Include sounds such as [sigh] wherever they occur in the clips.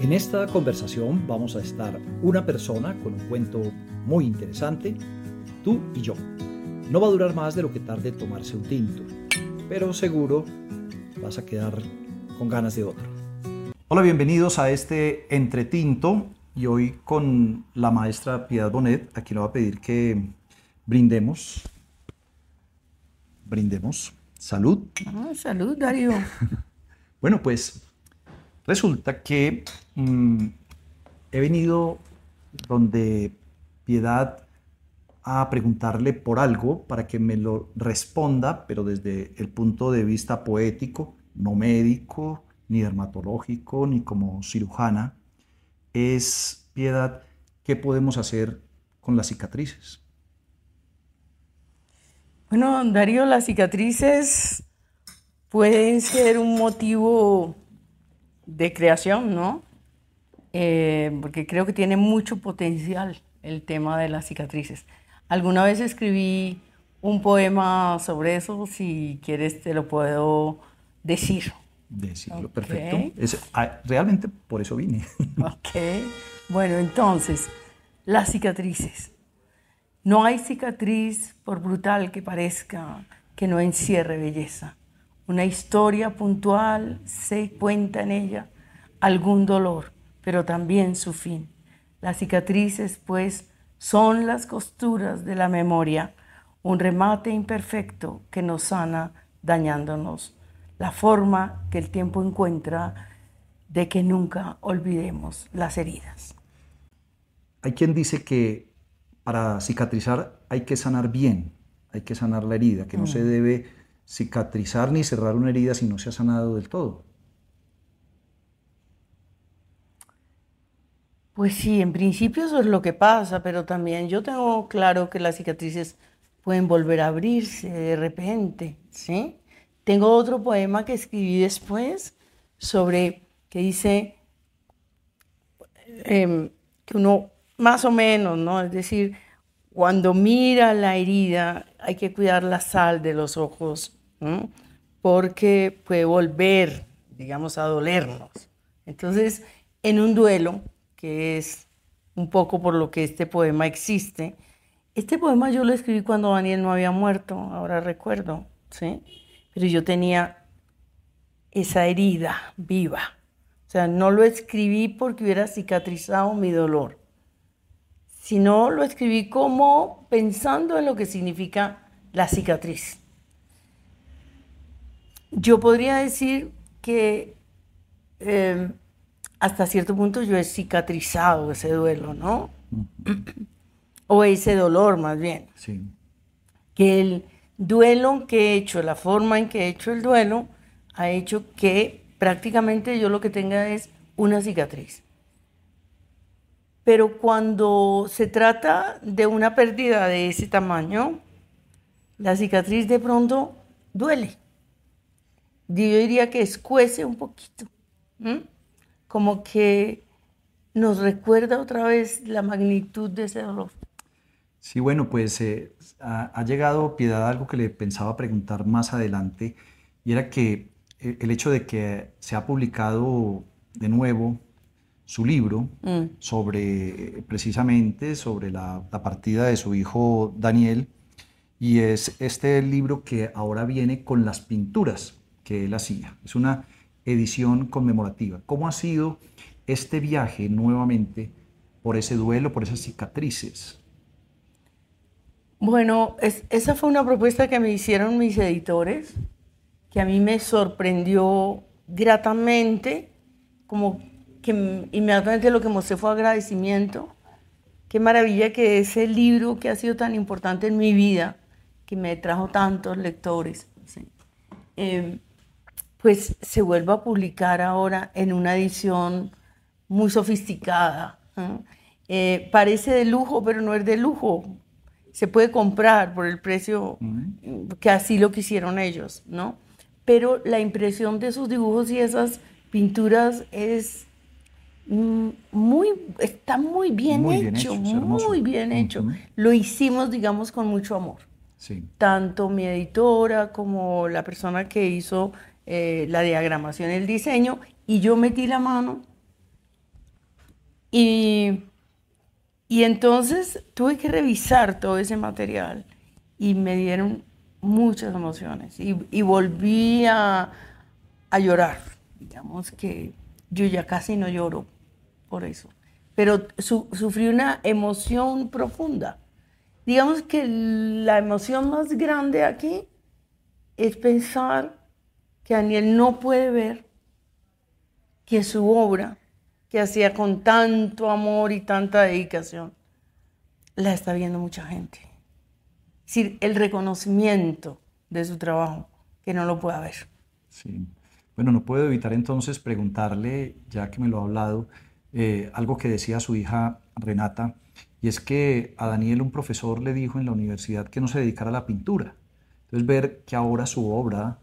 En esta conversación vamos a estar una persona con un cuento muy interesante, tú y yo. No va a durar más de lo que tarde tomarse un tinto, pero seguro vas a quedar con ganas de otro. Hola, bienvenidos a este entretinto y hoy con la maestra Piedad Bonet, a quien le voy a pedir que brindemos. Brindemos. Salud. Ah, salud, Darío. [laughs] bueno, pues resulta que mm, he venido donde Piedad a preguntarle por algo para que me lo responda, pero desde el punto de vista poético, no médico, ni dermatológico, ni como cirujana, es, Piedad, ¿qué podemos hacer con las cicatrices? Bueno, Darío, las cicatrices pueden ser un motivo de creación, ¿no? Eh, porque creo que tiene mucho potencial el tema de las cicatrices. Alguna vez escribí un poema sobre eso, si quieres te lo puedo decir. Decirlo, perfecto. Ah, realmente por eso vine. [laughs] Ok. Bueno, entonces, las cicatrices. No hay cicatriz, por brutal que parezca, que no encierre belleza. Una historia puntual se cuenta en ella, algún dolor, pero también su fin. Las cicatrices, pues, son las costuras de la memoria, un remate imperfecto que nos sana dañándonos la forma que el tiempo encuentra de que nunca olvidemos las heridas. Hay quien dice que para cicatrizar hay que sanar bien, hay que sanar la herida, que no se mm. debe cicatrizar ni cerrar una herida si no se ha sanado del todo. Pues sí, en principio eso es lo que pasa, pero también yo tengo claro que las cicatrices pueden volver a abrirse de repente, ¿sí? Tengo otro poema que escribí después sobre que dice em, que uno más o menos, ¿no? Es decir, cuando mira la herida hay que cuidar la sal de los ojos, porque puede volver, digamos, a dolernos. Entonces, en un duelo, que es un poco por lo que este poema existe, este poema yo lo escribí cuando Daniel no había muerto, ahora recuerdo, ¿sí? pero yo tenía esa herida viva. O sea, no lo escribí porque hubiera cicatrizado mi dolor, sino lo escribí como pensando en lo que significa la cicatriz. Yo podría decir que em, hasta cierto punto yo he cicatrizado ese duelo, ¿no? [clears throat] o ese dolor más bien. Sí. Que el, duelo que he hecho, la forma en que he hecho el duelo, ha hecho que prácticamente yo lo que tenga es una cicatriz. Pero cuando se trata de una pérdida de ese tamaño, la cicatriz de pronto duele. Yo diría que escuece un poquito, como que nos recuerda otra vez la magnitud de ese dolor. Sí, bueno, pues eh, ha, llegado Piedad algo que le pensaba preguntar más adelante, y era que eh, el hecho de que se ha publicado de nuevo su libro mm. sobre, precisamente, sobre la, partida de su hijo Daniel, y es este libro que ahora viene con las pinturas que él. Es una edición conmemorativa. ¿Cómo ha sido este viaje nuevamente por ese duelo, por esas cicatrices? Bueno, esa fue una propuesta que me hicieron mis editores, que a mí me sorprendió gratamente, como que inmediatamente lo que mostré fue agradecimiento. Qué maravilla que ese libro que ha sido tan importante en mi vida, que me trajo tantos lectores, em, pues se vuelva a publicar ahora en una edición muy sofisticada. Eh, parece de lujo, pero no es de lujo se puede comprar por el precio que así lo quisieron ellos, ¿no? Pero la impresión de sus dibujos y esas pinturas es mm, muy, está muy bien hecho, muy bien hecho. Lo hicimos, digamos, con mucho amor. Sí. Tanto mi editora como la persona que hizo eh, la diagramación, el diseño, y yo metí la mano Y, y entonces tuve que revisar todo ese material y me dieron muchas emociones y, y volví a, a llorar. Digamos que yo ya casi no lloro por eso, pero sufrí una emoción profunda. Digamos que la emoción más grande aquí es pensar que Daniel no puede ver que su obra, que hacía con tanto amor y tanta dedicación, la está viendo mucha gente. Es decir, el reconocimiento de su trabajo, que no lo puede ver. Sí. Bueno, no puedo evitar entonces preguntarle, ya que me lo ha hablado, eh, algo que decía su hija Renata, y es que a Daniel un profesor le dijo en la universidad que no se dedicara a la pintura. Entonces ver que ahora su obra,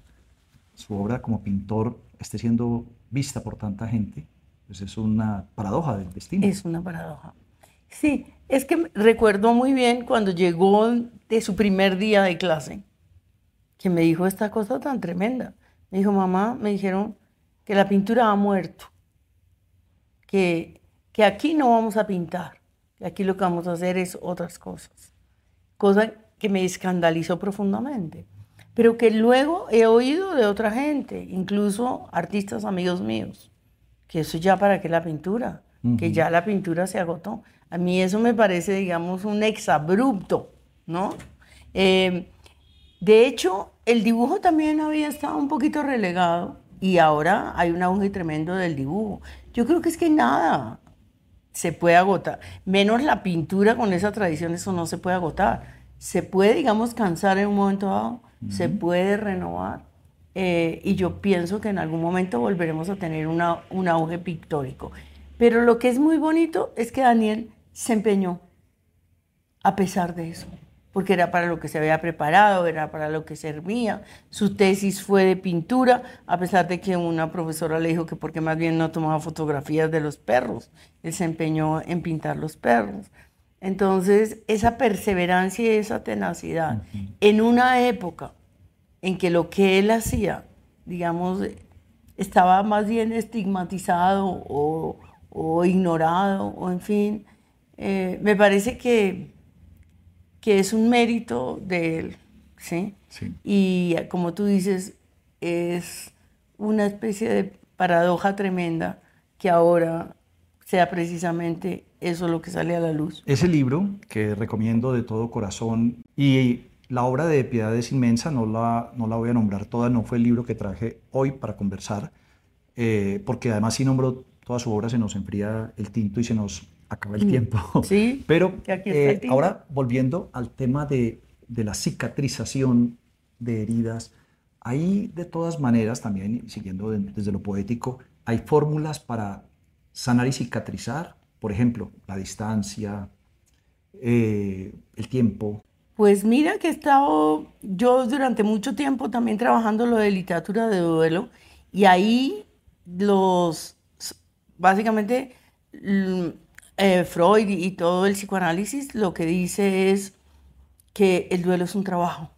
su obra como pintor, esté siendo vista por tanta gente, pues es una paradoja del destino. Es una paradoja. Sí, es que recuerdo muy bien cuando llegó de su primer día de clase, que me dijo esta cosa tan tremenda. Me dijo, mamá, me dijeron que la pintura ha muerto, que, que aquí no vamos a pintar, que aquí lo que vamos a hacer es otras cosas. Cosa que me escandalizó profundamente, pero que luego he oído de otra gente, incluso artistas amigos míos, que eso ya para qué la pintura, que ya la pintura se agotó. A mí eso me parece, digamos, un exabrupto, ¿no? Eh, de hecho, el dibujo también había estado un poquito relegado y ahora hay un auge tremendo del dibujo. Yo creo que es que nada se puede agotar, menos la pintura con esa tradición, eso no se puede agotar. Se puede, digamos, cansar en un momento dado, se puede renovar. Eh, y yo pienso que en algún momento volveremos a tener una, un auge pictórico. Pero lo que es muy bonito es que Daniel se empeñó a pesar de eso porque era para lo que se había preparado, era para lo que servía. Su tesis fue de pintura, a pesar de que una profesora le dijo que porque más bien no tomaba fotografías de los perros, él se empeñó en pintar los perros. Entonces, esa perseverancia y esa tenacidad, en una época en que lo que él hacía, digamos, estaba más bien estigmatizado o, ignorado, o en fin, eh, me parece que que es un mérito de él, ¿sí? Y como tú dices, es una especie de paradoja tremenda que ahora sea precisamente eso lo que sale a la luz. Ese libro que recomiendo de todo corazón y la obra de Piedad es inmensa, no la, no la voy a nombrar toda, no fue el libro que traje hoy para conversar, eh, porque además si nombro toda su obra se nos enfría el tinto y se nos acaba el mm. tiempo. [laughs] Sí. [laughs] Pero eh, ahora volviendo al tema de, de, la cicatrización de heridas, ahí de todas maneras también, siguiendo desde lo poético, hay fórmulas para sanar y cicatrizar, por ejemplo, la distancia, eh, el tiempo. Pues mira que he estado yo durante mucho tiempo también trabajando lo de literatura de duelo y ahí los, básicamente, eh, Freud y todo el psicoanálisis lo que dice es que el duelo es un trabajo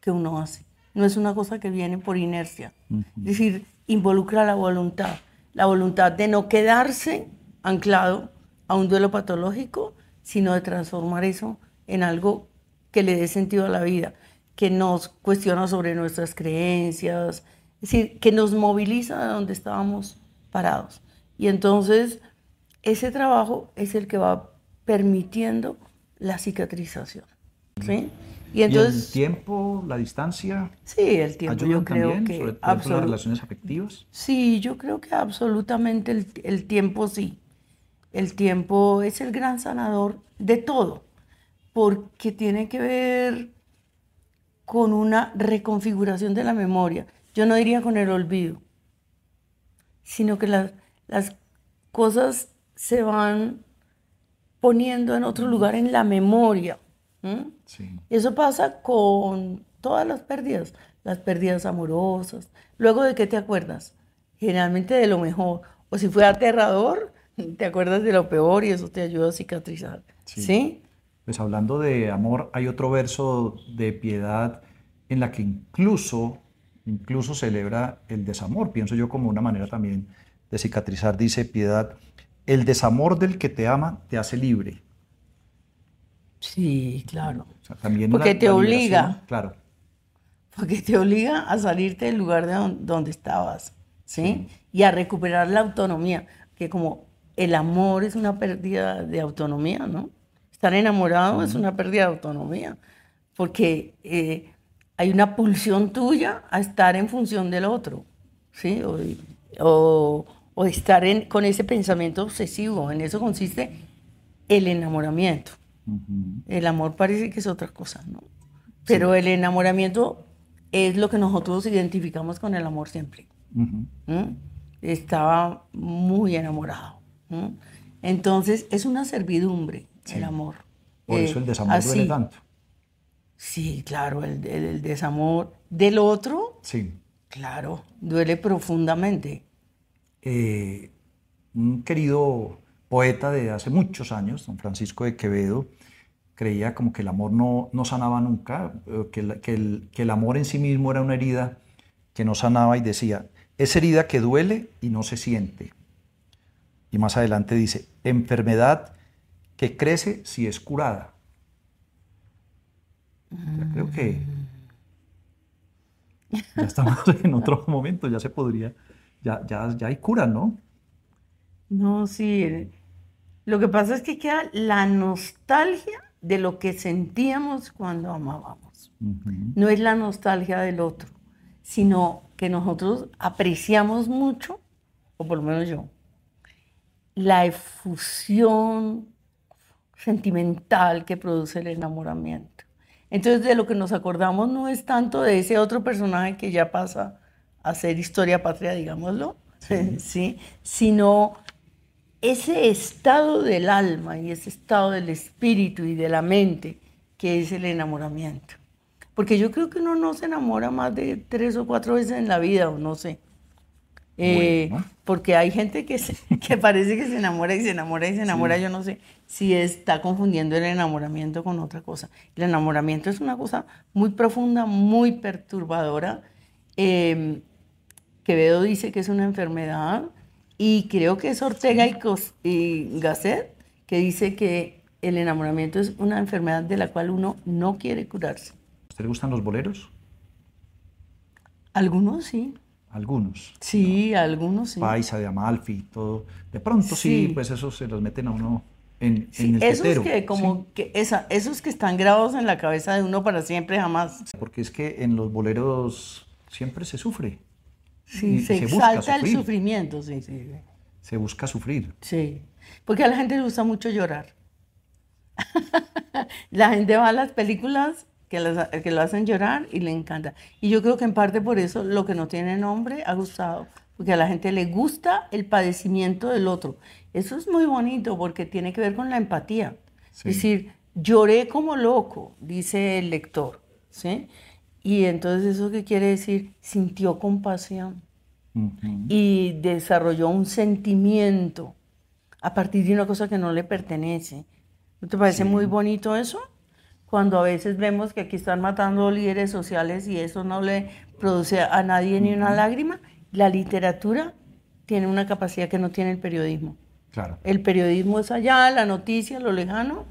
que uno hace, no es una cosa que viene por inercia. Es decir, involucra la voluntad, la voluntad de no quedarse anclado a un duelo patológico, sino de transformar eso en algo que le dé sentido a la vida, que nos cuestiona sobre nuestras creencias, es decir, que nos moviliza de donde estábamos parados. Y entonces ese trabajo es el que va permitiendo la cicatrización. ¿sí? Y, entonces, el tiempo, la distancia? Sí, el tiempo yo creo que... Sobre las relaciones afectivas. Sí, yo creo que absolutamente el, el tiempo sí. El tiempo es el gran sanador de todo, porque tiene que ver con una reconfiguración de la memoria. Yo no diría con el olvido, sino que las, las cosas se van poniendo en otro lugar en la memoria. Eso pasa con todas las pérdidas, las pérdidas amorosas. Luego de qué te acuerdas? Generalmente de lo mejor. O si fue aterrador, te acuerdas de lo peor y eso te ayuda a cicatrizar. ¿Sí? Pues hablando de amor, hay otro verso de piedad en la que incluso, incluso celebra el desamor, pienso yo como una manera también de cicatrizar. Dice piedad, el desamor del que te ama te hace libre. Sí, claro. O sea, también Porque la- te la obliga. Claro. Porque te obliga a salirte del lugar de don- donde estabas, ¿sí? Y a recuperar la autonomía, que como el amor es una pérdida de autonomía, ¿no? Estar enamorado es una pérdida de autonomía, porque eh, hay una pulsión tuya a estar en función del otro, ¿sí? O, o- o estar en- con ese pensamiento obsesivo, en eso consiste el enamoramiento. El amor parece que es otra cosa, ¿no? Pero el enamoramiento es lo que nosotros identificamos con el amor siempre. Ujú. ¿m? Estaba muy enamorado. ¿m? Entonces, es una servidumbre el amor. Por Eh, eso el desamor así. duele tanto. Sí, claro, el, el- el desamor del otro, Sí. claro, duele profundamente. Eh, un querido poeta de hace muchos años, don Francisco de Quevedo, creía como que el amor no, no sanaba nunca, eh, que, la- que el, que el amor en sí mismo era una herida que no sanaba y decía, es herida que duele y no se siente. Y más adelante dice, enfermedad que crece si es curada. Ya creo que ya estamos [laughs] en otro momento, ya se podría, ya, ya, ya hay cura, ¿no? No, sí. Lo que pasa es que queda la nostalgia de lo que sentíamos cuando amábamos. No es la nostalgia del otro, sino que nosotros apreciamos mucho, o por lo menos yo, la efusión sentimental que produce el enamoramiento. Entonces, de lo que nos acordamos no es tanto de ese otro personaje que ya pasa a ser historia patria, digámoslo, ¿sí? [laughs] sino ese estado del alma y ese estado del espíritu y de la mente que es el enamoramiento. Porque yo creo que uno no se enamora más de tres o cuatro veces en la vida, o no sé. Eh, Bueno. Porque hay gente que, se- [laughs] que parece que se enamora y se enamora y se enamora, yo no sé si está confundiendo el enamoramiento con otra cosa. El enamoramiento es una cosa muy profunda, muy perturbadora. Eh, Quevedo dice que es una enfermedad y creo que es Ortega y, Cos- y Gasset que dice que el enamoramiento es una enfermedad de la cual uno no quiere curarse. ¿A usted le gustan los boleros? Algunos sí, Algunos. sí, algunos sí. Paisa, de Amalfi, todo. De pronto sí, Sí. pues esos se los meten a uno en, Sí, en el esos tetero. que como que esa, esos que están grabados en la cabeza de uno para siempre jamás. Porque es que en los boleros siempre se sufre. Sí, se, se exalta el sufrimiento, sí, sí. Se busca sufrir. Sí, porque a la gente le gusta mucho llorar. [laughs] la gente va a las películas que, las- que lo hacen llorar y le encanta. Y yo creo que en parte por eso lo que no tiene nombre ha gustado, porque a la gente le gusta el padecimiento del otro. Eso es muy bonito porque tiene que ver con la empatía. Sí. Es decir, lloré como loco, dice el lector, ¿sí? Y entonces eso qué quiere decir? Sintió compasión y desarrolló un sentimiento a partir de una cosa que no le pertenece. ¿No te parece muy bonito eso? Cuando a veces vemos que aquí están matando líderes sociales y eso no le produce a nadie ni una lágrima, la literatura tiene una capacidad que no tiene el periodismo. Claro. El periodismo es allá, la noticia, lo lejano.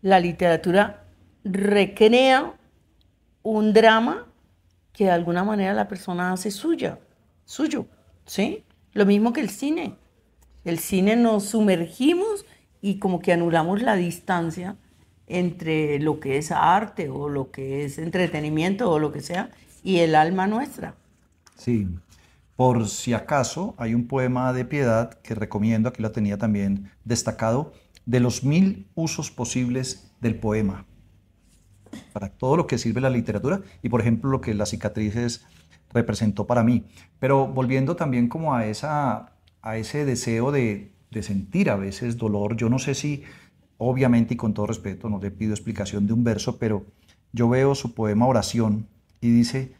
La literatura recrea un drama que de alguna manera la persona hace suya, suyo, ¿sí? Lo mismo que el cine. El cine nos sumergimos y como que anulamos la distancia entre lo que es arte o lo que es entretenimiento o lo que sea y el alma nuestra. Sí. Por si acaso, hay un poema de piedad que recomiendo, aquí lo tenía también destacado, de los mil usos posibles del poema. Para todo lo que sirve la literatura y, por ejemplo, lo que las cicatrices representó para mí. Pero volviendo también como a, esa, a ese deseo de, de sentir a veces dolor, yo no sé si, obviamente y con todo respeto, no le pido explicación de un verso, pero yo veo su poema Oración y dice,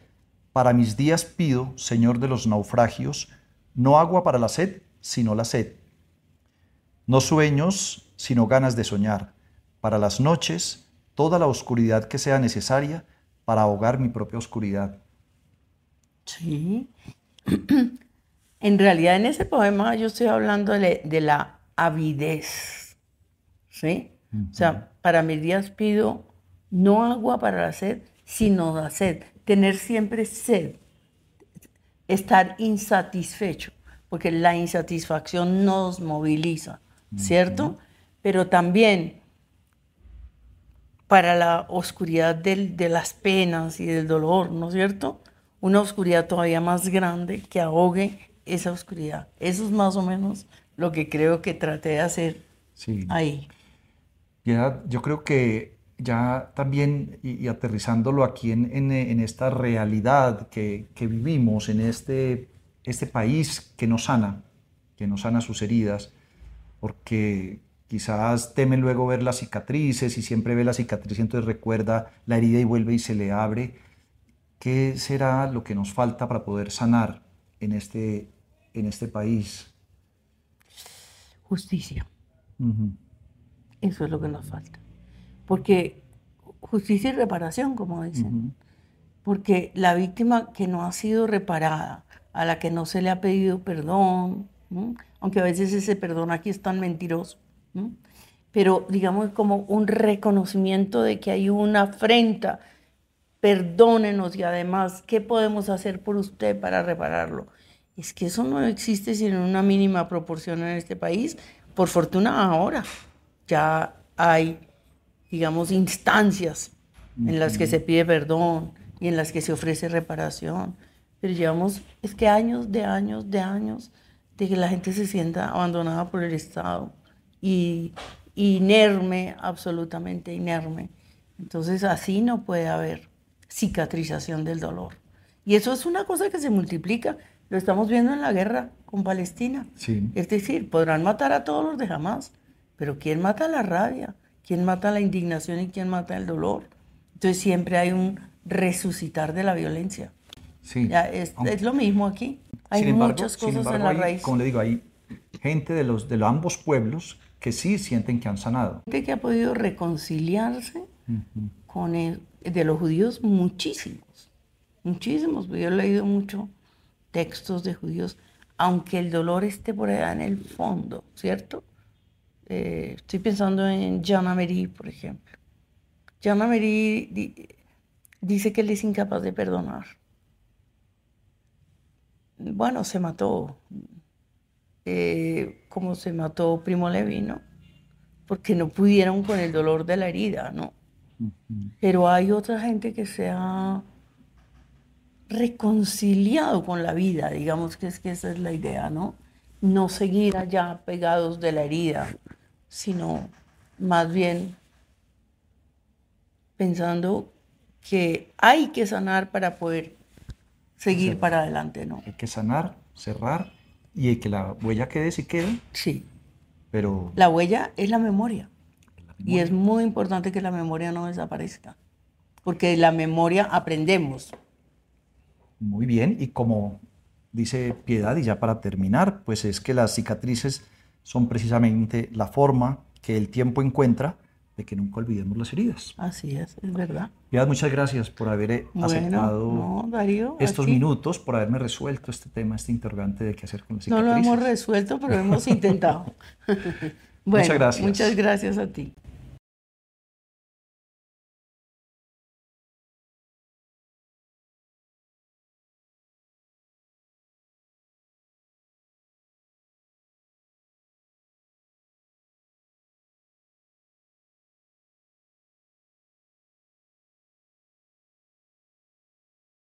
para mis días pido, Señor de los naufragios, no agua para la sed, sino la sed. No sueños, sino ganas de soñar. Para las noches, toda la oscuridad que sea necesaria para ahogar mi propia oscuridad. Sí. [clears throat] En realidad en ese poema yo estoy hablando de, de la avidez, ¿sí? O sea, para mis días pido no agua para la sed, sino la sed, tener siempre sed, estar insatisfecho, porque la insatisfacción nos moviliza, ¿cierto? Pero también para la oscuridad de las penas y del dolor, ¿no es cierto? Una oscuridad todavía más grande que ahogue esa oscuridad. Eso es más o menos lo que creo que traté de hacer ahí. Ya, yo creo que ya también, y, aterrizándolo aquí en, en, esta realidad que, que, vivimos, en este, este país que nos sana, que nos sana sus heridas, porque quizás teme luego ver las cicatrices y siempre ve la cicatriz, entonces recuerda la herida y vuelve y se le abre. ¿Qué será lo que nos falta para poder sanar en este, en este país? Justicia. Eso es lo que nos falta. Porque justicia y reparación, como dicen. Porque la víctima que no ha sido reparada, a la que no se le ha pedido perdón, aunque a veces ese perdón aquí es tan mentiroso, pero digamos como un reconocimiento de que hay una afrenta, perdónenos y además, ¿qué podemos hacer por usted para repararlo? Es que eso no existe sino en una mínima proporción en este país. Por fortuna ahora ya hay digamos, instancias en las que se pide perdón y en las que se ofrece reparación. Pero llevamos, es que años de años de años de que la gente se sienta abandonada por el Estado y inerme, absolutamente inerme. Entonces así no puede haber cicatrización del dolor. Y eso es una cosa que se multiplica. Lo estamos viendo en la guerra con Palestina. Es decir, podrán matar a todos los de jamás, pero ¿quién mata la rabia? quién mata la indignación y quién mata el dolor. Entonces siempre hay un resucitar de la violencia. Sí. es, lo mismo aquí. Hay muchas cosas en la raíz. Como le digo, hay gente de los de ambos pueblos que sí sienten que han sanado. Gente que ha podido reconciliarse con el, de los judíos muchísimos, muchísimos. Yo he leído mucho textos de judíos, aunque el dolor esté por allá en el fondo, ¿cierto? Eh, estoy pensando en Jean Amery, por ejemplo. Jean Amery dice que él es incapaz de perdonar. Bueno, se mató, eh, como se mató Primo Levi, ¿no? Porque no pudieron con el dolor de la herida, ¿no? Pero hay otra gente que se ha reconciliado con la vida, digamos que es que esa es la idea, ¿no? No seguir allá pegados de la herida, sino más bien pensando que hay que sanar para poder seguir para adelante, ¿no? Hay que sanar, cerrar y que la huella quede si quede. Sí. Pero la huella es la memoria. Y es muy importante que la memoria no desaparezca, porque de la memoria aprendemos. Muy bien, y como dice Piedad, y ya para terminar, pues es que las cicatrices son precisamente la forma que el tiempo encuentra de que nunca olvidemos las heridas. Así es, es verdad. Piedad, muchas gracias por haber eh, aceptado estos minutos, por haberme resuelto este tema, este interrogante de qué hacer con las cicatrices. No lo hemos resuelto, pero hemos [laughs] intentado. [laughs] [laughs] muchas gracias. Muchas gracias a ti.